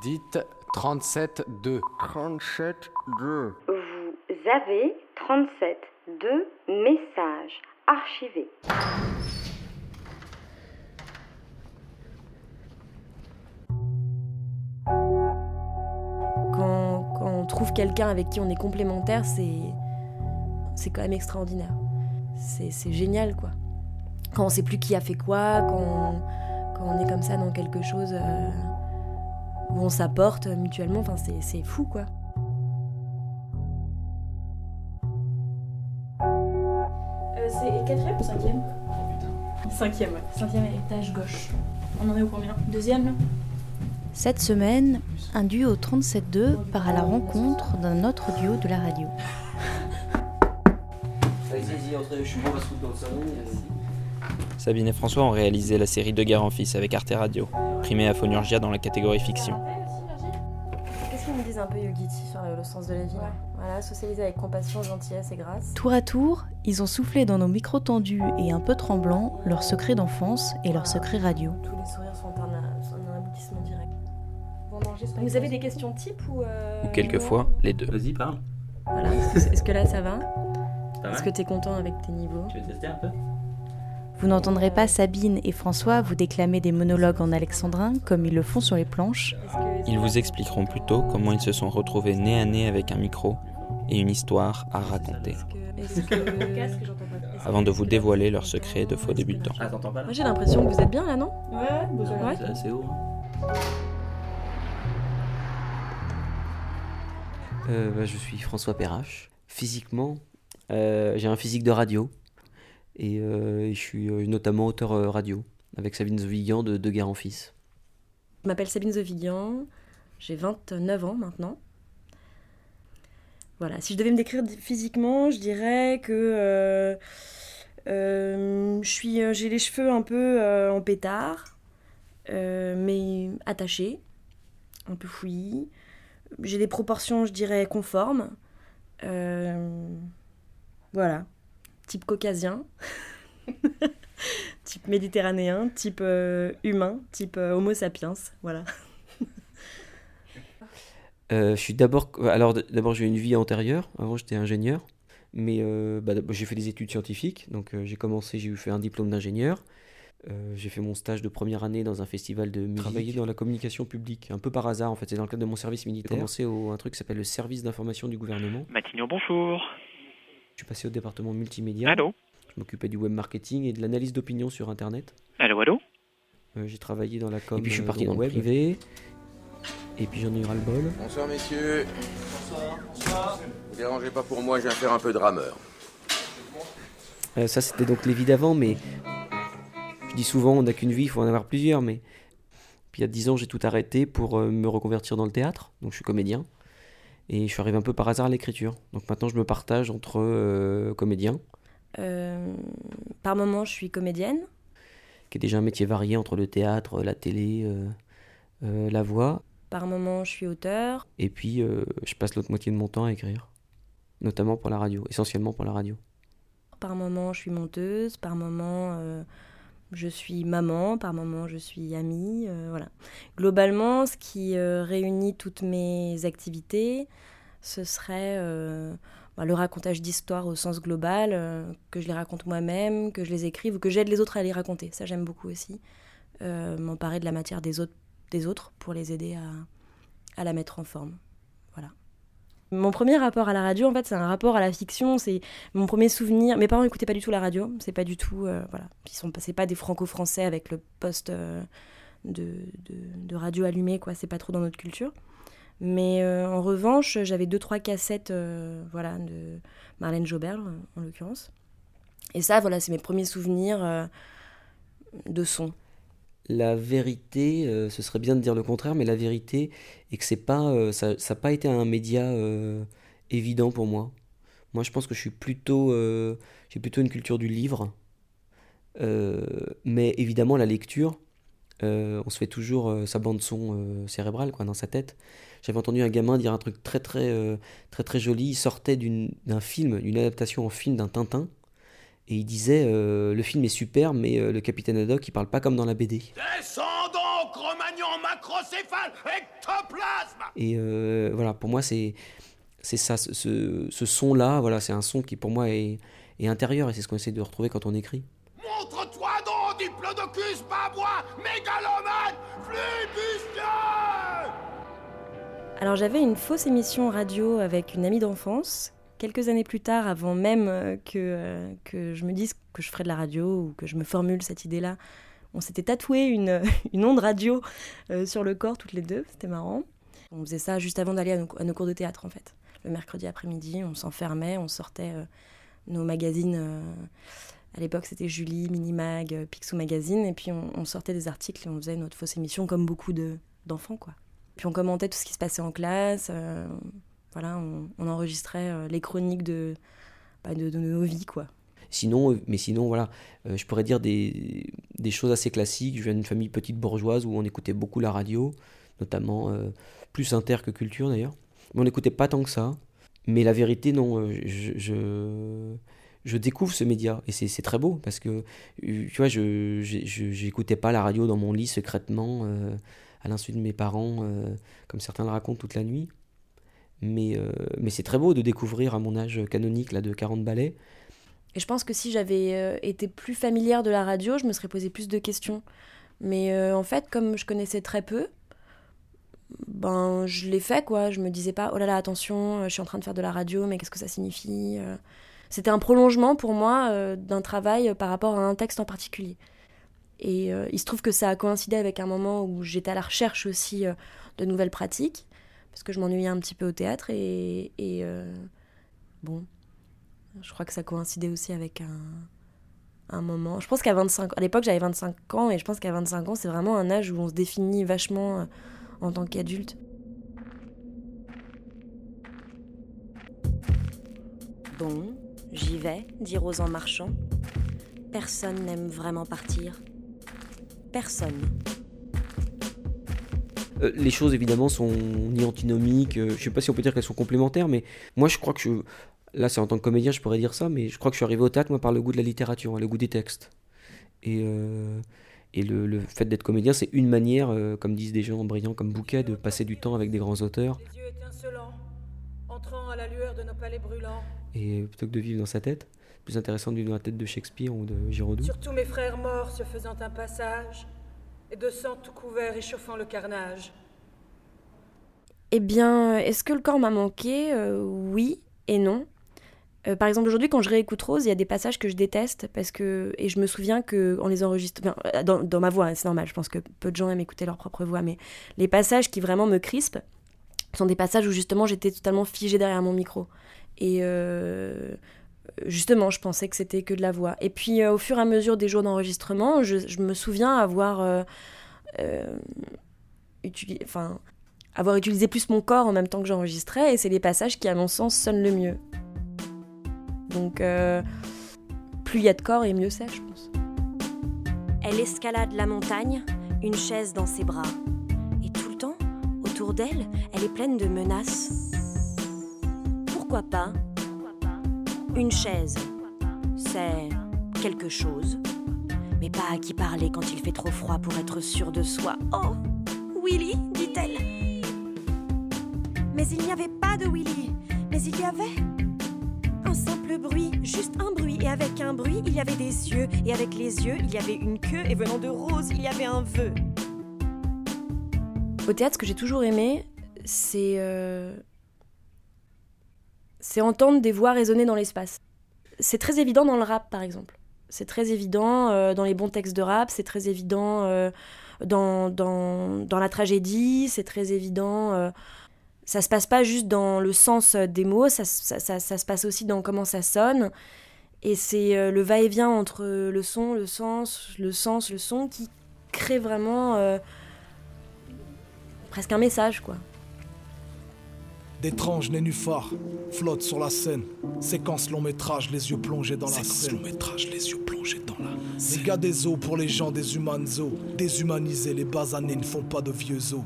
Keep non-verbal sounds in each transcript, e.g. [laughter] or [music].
Dites 37-2. 37-2. Vous avez 37-2 messages archivés. Quand, quand on trouve quelqu'un avec qui on est complémentaire, c'est c'est quand même extraordinaire. C'est c'est génial, quoi. Quand on sait plus qui a fait quoi, quand on, quand on est comme ça dans quelque chose euh, où on s'apporte mutuellement, enfin, c'est c'est fou, quoi. Euh, c'est quatrième ou cinquième? Cinquième, ouais. Cinquième étage gauche. On en est au combien? Deuxième, là? Cette semaine, un duo 37.2 part à la rencontre d'un autre duo de la radio. Sabine et François ont réalisé la série Deux guerres en fils avec Arte Radio, primée à Phonurgia dans la catégorie fiction. Qu'est-ce qu'ils me disent un peu Yogiti sur le, sens de la vie Voilà, socialiser avec compassion, gentillesse et grâce. Tour à tour, ils ont soufflé dans nos micros tendus et un peu tremblants leurs secrets d'enfance et leurs secrets radio. Tous les sourires sont un, sont un aboutissement direct. Vous avez des questions type ou. euh, Ou quelquefois, les deux. Vas-y, parle. Voilà, est-ce que là ça va? Est-ce que t'es content avec tes niveaux? Tu veux tester un peu? Vous n'entendrez pas Sabine et François vous déclamer des monologues en alexandrin comme ils le font sur les planches. Ils vous expliqueront plutôt comment ils se sont retrouvés nez à nez avec un micro et une histoire à raconter, avant de vous dévoiler leurs secrets de faux débutants. Ah, Moi j'ai l'impression que vous êtes bien là, non Ouais. Ouais. C'est assez haut. hein. Euh, bah, je suis François Perrache. Physiquement, euh, j'ai un physique de radio. Et euh, je suis euh, notamment auteur euh, radio avec Sabine Zovigan de Deux Guerres en Fils. Je m'appelle Sabine Zovigan, j'ai 29 ans maintenant. Voilà, si je devais me décrire physiquement, je dirais que euh, euh, j'ai les cheveux un peu en pétard, mais attachés, un peu fouillis. J'ai des proportions, je dirais, conformes. Voilà, type caucasien, [laughs] type méditerranéen, type euh, humain, type euh, homo sapiens, voilà. Euh, je suis d'abord. Alors, d'abord, j'ai eu une vie antérieure. Avant, j'étais ingénieur. Mais euh, bah, j'ai fait des études scientifiques. Donc, euh, j'ai commencé, j'ai eu fait un diplôme d'ingénieur. Euh, j'ai fait mon stage de première année dans un festival de musique. Travaillé dans la communication publique, un peu par hasard en fait. C'est dans le cadre de mon service militaire. J'ai commencé au un truc qui s'appelle le service d'information du gouvernement. Matignon, bonjour. Je suis passé au département multimédia. Allô Je m'occupais du web marketing et de l'analyse d'opinion sur Internet. Allô, allô Euh, j'ai travaillé dans la com. Et puis, je suis euh, parti dans le web privé. Et puis j'en ai eu ras le bol. Bonsoir messieurs. Bonsoir. Bonsoir. Ne dérangez pas pour moi, je viens faire un peu de rameur. Euh, ça, c'était donc les vies d'avant, mais je dis souvent, on n'a qu'une vie, il faut en avoir plusieurs. Mais puis il y a 10 ans, j'ai tout arrêté pour euh, me reconvertir dans le théâtre. Donc je suis comédien. Et je suis arrivé un peu par hasard à l'écriture. Donc maintenant, je me partage entre euh, comédien, Euh, par moment, je suis comédienne. qui est déjà un métier varié entre le théâtre, la télé, euh, euh, la voix. Par moment, je suis auteur. Et puis, je passe l'autre moitié de mon temps à écrire. Notamment pour la radio, essentiellement pour la radio. Par moment, je suis monteuse. Par moment, je suis maman. Par moment, je suis amie. euh, voilà. Globalement, ce qui euh, réunit toutes mes activités, ce serait euh, bah, le racontage d'histoires au sens global, que je les raconte moi-même, que je les écrive ou que j'aide les autres à les raconter. Ça, j'aime beaucoup aussi. M'emparer de la matière des autres, des autres pour les aider à la mettre en forme. Mon premier rapport à la radio, en fait, c'est un rapport à la fiction. C'est mon premier souvenir. Mes parents n'écoutaient pas du tout la radio. C'est pas du tout. euh, voilà. Ils sont c'est pas des franco-français avec le poste euh, de, de, radio allumé, quoi. C'est pas trop dans notre culture. Mais euh, en revanche, j'avais deux, trois cassettes voilà, de Marlène Jobert, en l'occurrence. Et ça, voilà, c'est mes premiers souvenirs de son. La vérité, euh, ce serait bien de dire le contraire, mais la vérité est que c'est pas, euh, ça n'a pas été un média euh, évident pour moi. Moi, je pense que je suis plutôt, j'ai plutôt une culture du livre, mais évidemment la lecture, on se fait toujours sa bande son cérébrale quoi dans sa tête. J'avais entendu un gamin dire un truc très très euh, très très joli. Il sortait d'un film, d'une adaptation en film d'un Tintin, et il disait euh, le film est super, mais euh, le capitaine Haddock il parle pas comme dans la BD. Descends donc, Romagnan macrocéphale, ectoplasme Et euh, voilà, pour moi, c'est c'est ça, ce, ce- ce son-là, voilà, c'est un son qui pour moi est, est intérieur et c'est ce qu'on essaie de retrouver quand on écrit. Montre-toi donc, diplodocus, babois, mégalomane, flibustieux Alors j'avais une fausse émission radio avec une amie d'enfance, quelques années plus tard, avant même euh, que, euh, que je me dise que je ferais de la radio ou que je me formule cette idée-là. On s'était tatoué une, [laughs] onde radio euh, sur le corps toutes les deux, c'était marrant. On faisait ça juste avant d'aller à, nos- cours de théâtre en fait. Le mercredi après-midi, on s'enfermait, on sortait nos magazines. à l'époque, c'était Julie, Minimag, Picsou Magazine, et puis on, sortait des articles et on faisait notre fausse émission comme beaucoup de- d'enfants, quoi. Puis on commentait tout ce qui se passait en classe. Voilà, on, enregistrait euh, les chroniques de, bah, de, de nos vies, quoi. Sinon, euh, mais sinon, voilà, euh, je pourrais dire des, des choses assez classiques. Je viens d'une famille petite bourgeoise où on écoutait beaucoup la radio, notamment plus inter que culture d'ailleurs. Mais on n'écoutait pas tant que ça. Mais la vérité, non, je, je, découvre ce média et c'est très beau parce que, tu vois, je j'écoutais pas la radio dans mon lit secrètement à l'insu de mes parents, comme certains le racontent toute la nuit. Mais, euh, mais c'est très beau de découvrir à mon âge canonique là, de 40 ballets. Et je pense que si j'avais euh, été plus familière de la radio, je me serais posé plus de questions. Mais euh, en fait, comme je connaissais très peu, ben je l'ai fait quoi. Je me disais pas oh là là attention, je suis en train de faire de la radio, mais qu'est-ce que ça signifie. C'était un prolongement pour moi d'un travail par rapport à un texte en particulier. Et il se trouve que ça a coïncidé avec un moment où j'étais à la recherche aussi de nouvelles pratiques, parce que je m'ennuyais un petit peu au théâtre et, euh, bon, je crois que ça coïncidait aussi avec un, un moment. Je pense qu'à 25 à l'époque j'avais 25 ans et je pense qu'à 25 ans c'est vraiment un âge où on se définit vachement euh, en tant qu'adulte. Bon, j'y vais, dit Rose en marchant. Personne n'aime vraiment partir. Personne. Euh, les choses évidemment sont ni antinomiques, euh, je sais pas si on peut dire qu'elles sont complémentaires, mais moi je crois que je, là c'est en tant que comédien je pourrais dire ça, mais je crois que je suis arrivé au théâtre moi par le goût de la littérature, le goût des textes. Et, euh, et le, le fait d'être comédien c'est une manière, euh, comme disent des gens brillants comme Bouquet, de passer du temps avec des grands auteurs, Les yeux étincelants, entrant à la lueur de nos palais brûlants. et plutôt que de vivre dans sa tête, plus intéressant de vivre dans la tête de Shakespeare ou de Giraudoux. Sur tous mes frères morts se faisant un passage, et de sang tout couvert échauffant le carnage. Eh bien, est-ce que le corps m'a manqué? Euh, Oui et non. Euh, par exemple, aujourd'hui, quand je réécoute Rose, il y a des passages que je déteste parce que et je me souviens que en les dans, dans ma voix, hein, c'est normal. Je pense que peu de gens aiment écouter leur propre voix, mais les passages qui vraiment me crispent sont des passages où justement j'étais totalement figée derrière mon micro et euh, justement, je pensais que c'était que de la voix. Et puis, euh, au fur et à mesure des jours d'enregistrement, je, me souviens avoir euh, euh, avoir utilisé plus mon corps en même temps que j'enregistrais, et c'est les passages qui, à mon sens, sonnent le mieux. Donc, plus il y a de corps, et mieux c'est, je pense. Elle escalade la montagne, une chaise dans ses bras. Et tout le temps, autour d'elle, elle est pleine de menaces. Pourquoi pas Une chaise, c'est quelque chose. Mais pas à qui parler quand il fait trop froid pour être sûr de soi. Oh Willy, dit-elle. Mais il n'y avait pas de Willy. Mais il y avait un simple bruit, juste un bruit. Et avec un bruit, il y avait des yeux. Et avec les yeux, il y avait une queue. Et venant de Rose, il y avait un vœu. Au théâtre, ce que j'ai toujours aimé, c'est. euh, C'est entendre des voix résonner dans l'espace. C'est très évident dans le rap, par exemple. C'est très évident euh, dans les bons textes de rap, c'est très évident euh, dans, dans, dans la tragédie, c'est très évident. euh, ça se passe pas juste dans le sens euh, des mots, ça, ça, ça- se passe aussi dans comment ça sonne. Et c'est le va-et-vient entre le son, le sens, le sens, le son qui crée vraiment presque un message, quoi. D'étranges nénuphars flottent sur la scène. Séquence long métrage, les yeux plongés dans la scène. long métrage, les yeux plongés dans la scène. Des gars des eaux pour les gens des humains os. Déshumanisés, les basanés ne font pas de vieux os.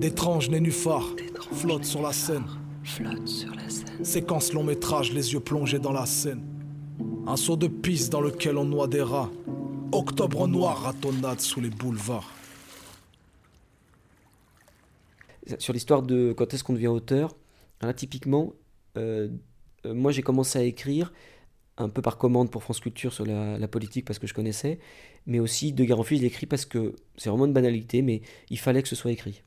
D'étranges nénuphars flottent sur la scène. Flotte sur la scène. Séquence long métrage, les yeux plongés dans la scène. Un saut de piste dans lequel on noie des rats. Octobre noir ratonnade sous les boulevards. Sur l'histoire de quand est-ce qu'on devient auteur, là, typiquement, euh, euh, moi j'ai commencé à écrire un peu par commande pour France Culture sur la, politique parce que je connaissais, mais aussi De Fils, je écrit parce que c'est vraiment une banalité, mais il fallait que ce soit écrit.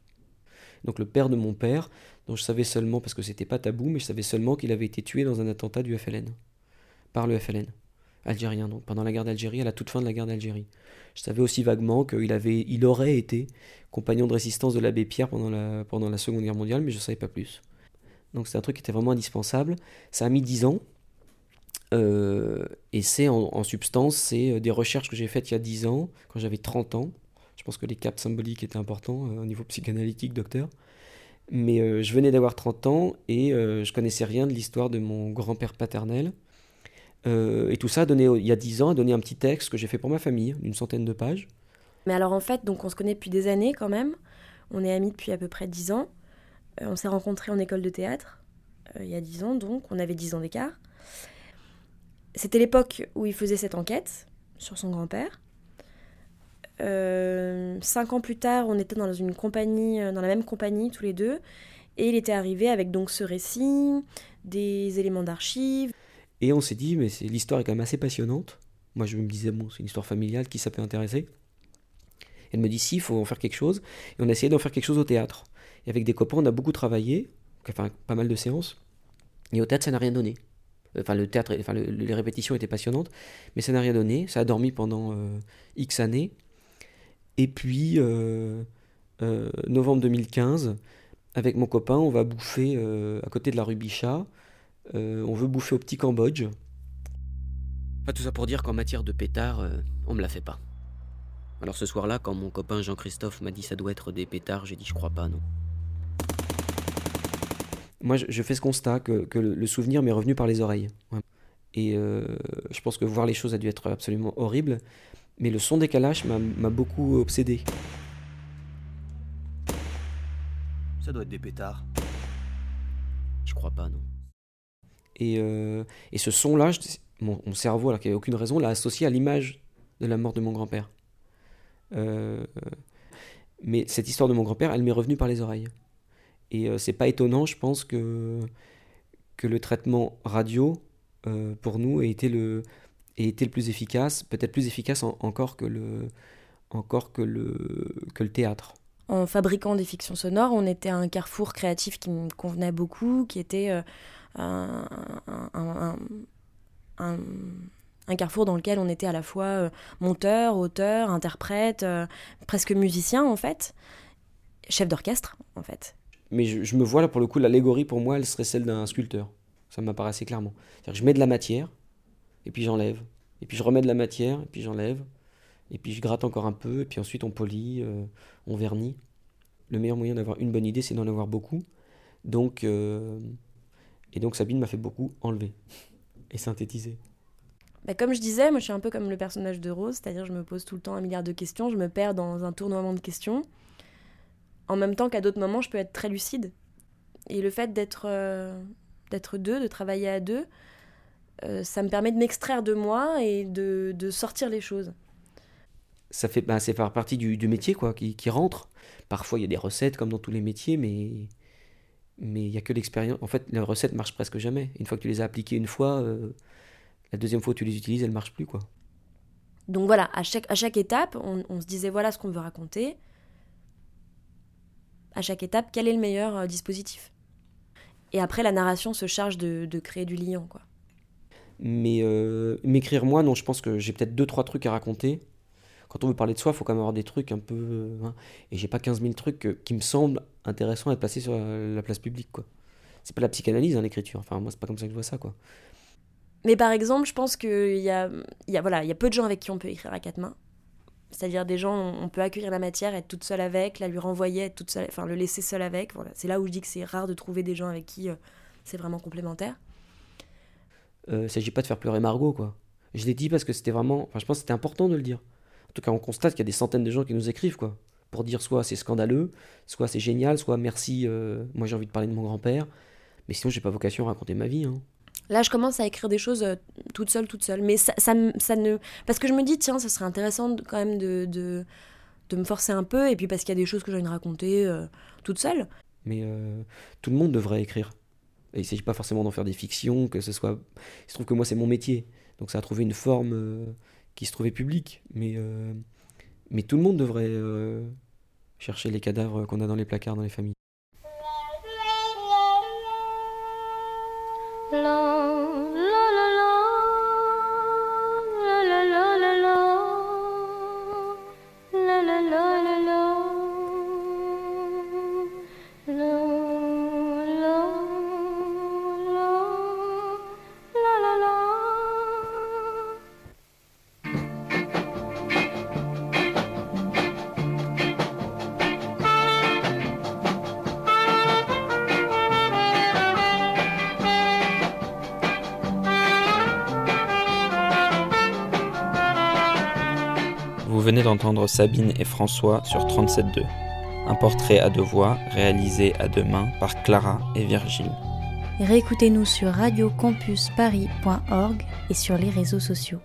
Donc le père de mon père, dont je savais seulement, parce que c'était pas tabou, mais je savais seulement qu'il avait été tué dans un attentat du FLN, par le FLN, algérien, donc pendant la guerre d'Algérie, à la toute fin de la guerre d'Algérie. Je savais aussi vaguement qu'il avait, il aurait été compagnon de résistance de l'abbé Pierre pendant la, pendant la Seconde Guerre mondiale, mais je ne savais pas plus. Donc c'est un truc qui était vraiment indispensable. Ça a mis dix ans. Euh, et c'est en, substance, c'est euh, des recherches que j'ai faites il y a 10 ans, quand j'avais 30 ans. Je pense que les caps symboliques étaient importants euh, au niveau psychanalytique, docteur. Mais je venais d'avoir 30 ans et je connaissais rien de l'histoire de mon grand-père paternel. Et tout ça, donné, il y a 10 ans, a donné un petit texte que j'ai fait pour ma famille, d'une centaine de pages. Mais alors en fait, donc on se connaît depuis des années quand même. On est amis depuis à peu près 10 ans. on s'est rencontrés en école de théâtre il y a 10 ans, donc on avait 10 ans d'écart. C'était l'époque où il faisait cette enquête sur son grand-père. Euh, cinq ans plus tard, on était dans une compagnie, euh, dans la même compagnie tous les deux, et il était arrivé avec donc ce récit, des éléments d'archives. Et on s'est dit, mais l'histoire est quand même assez passionnante. Moi, je me disais, bon, c'est une histoire familiale, qui ça peut intéresser? Elle me dit, si, il faut en faire quelque chose. Et on a essayé d'en faire quelque chose au théâtre. Et avec des copains, on a beaucoup travaillé, enfin, pas mal de séances. Et au théâtre, ça n'a rien donné. Enfin, le théâtre, enfin, les répétitions étaient passionnantes, mais ça n'a rien donné. Ça a dormi pendant euh, X années. Et puis, euh, euh, novembre 2015, avec mon copain, on va bouffer à côté de la rue Bichat. On veut bouffer au petit Cambodge. Pas tout ça pour dire qu'en matière de pétard, on me la fait pas. Alors ce soir-là, quand mon copain Jean-Christophe m'a dit ça doit être des pétards, j'ai dit je crois pas, non moi, je, fais ce constat que, le, souvenir m'est revenu par les oreilles. Et euh, je pense que voir les choses a dû être absolument horrible, mais le son des calaches m'a beaucoup obsédé. Ça doit être des pétards. Je crois pas, non. Et, euh, et ce son-là, mon, cerveau, alors qu'il n'y avait aucune raison, l'a associé à l'image de la mort de mon grand-père. Euh, mais cette histoire de mon grand-père, elle m'est revenue par les oreilles. Et euh, c'est pas étonnant, je pense, que, que le traitement radio, pour nous, ait été le, ait été le plus efficace, peut-être plus efficace encore, que le, encore que, le, que le théâtre. En fabriquant des fictions sonores, on était à un carrefour créatif qui me convenait beaucoup, qui était euh, un, carrefour dans lequel on était à la fois monteur, auteur, interprète, presque musicien en fait, chef d'orchestre en fait mais je, me vois là pour le coup, l'allégorie pour moi, elle serait celle d'un sculpteur. Ça m'apparaît assez clairement. je mets de la matière, et puis j'enlève. Et puis je remets de la matière, et puis j'enlève. Et puis je gratte encore un peu, et puis ensuite on polit, euh, on vernit. Le meilleur moyen d'avoir une bonne idée, c'est d'en avoir beaucoup. Donc, euh, et donc Sabine m'a fait beaucoup enlever [laughs] et synthétiser. Bah comme je disais, moi je suis un peu comme le personnage de Rose, c'est-à-dire je me pose tout le temps un milliard de questions, je me perds dans un tournoiement de questions en même temps qu'à d'autres moments, je peux être très lucide. Et le fait d'être euh, d'être deux, de travailler à deux, euh, ça me permet de m'extraire de moi et de, de, sortir les choses. Ça fait, bah, c'est faire partie du, du, métier quoi, qui, qui rentre. Parfois, il y a des recettes comme dans tous les métiers, mais mais il y a que l'expérience. En fait, les recettes marchent presque jamais. Une fois que tu les as appliquées une fois, euh, la deuxième fois que tu les utilises, elles marchent plus quoi. Donc voilà, à chaque, à chaque étape, on, on se disait voilà ce qu'on veut raconter à chaque étape quel est le meilleur euh, dispositif? Et après, la narration se charge de, créer du lien. Quoi. Mais euh, m'écrire moi, non, je pense que j'ai peut-être deux, trois trucs à raconter. Quand on veut parler de soi, il faut quand même avoir des trucs un peu. Euh, hein. et j'ai pas 15 000 trucs qui me semblent intéressants à être placés sur la, place publique. quoi. C'est pas la psychanalyse, hein, l'écriture. Enfin, moi, c'est pas comme ça que je vois ça. quoi. Mais par exemple, je pense qu'il y a, y, a, voilà, y a peu de gens avec qui on peut écrire à quatre mains. C'est-à-dire des gens, on peut accueillir la matière, être toute seule avec, la lui renvoyer, être toute seule, enfin le laisser seul avec. Voilà. C'est là où je dis que c'est rare de trouver des gens avec qui euh, c'est vraiment complémentaire. Euh, il ne s'agit pas de faire pleurer Margot, quoi. Je l'ai dit parce que c'était vraiment. Enfin, je pense que c'était important de le dire. En tout cas, on constate qu'il y a des centaines de gens qui nous écrivent, quoi. Pour dire soit c'est scandaleux, soit c'est génial, soit merci, euh, moi j'ai envie de parler de mon grand-père. Mais sinon, j'ai pas vocation à raconter ma vie. Hein. Là, je commence à écrire des choses euh, toute seule, toute seule. Mais ça, ça, ça, ne. Parce que je me dis, tiens, ça serait intéressant quand même de, de, de, me forcer un peu. Et puis parce qu'il y a des choses que j'ai envie de raconter euh, toute seule. Mais tout le monde devrait écrire. Et il ne s'agit pas forcément d'en faire des fictions, que ce soit. Il se trouve que moi, c'est mon métier. Donc ça a trouvé une forme qui se trouvait publique. Mais, euh, mais tout le monde devrait euh, chercher les cadavres qu'on a dans les placards dans les familles. Venez d'entendre Sabine et François sur 37.2, un portrait à deux voix réalisé à deux mains par Clara et Virgile. Réécoutez-nous sur radiocampusparis.org et sur les réseaux sociaux.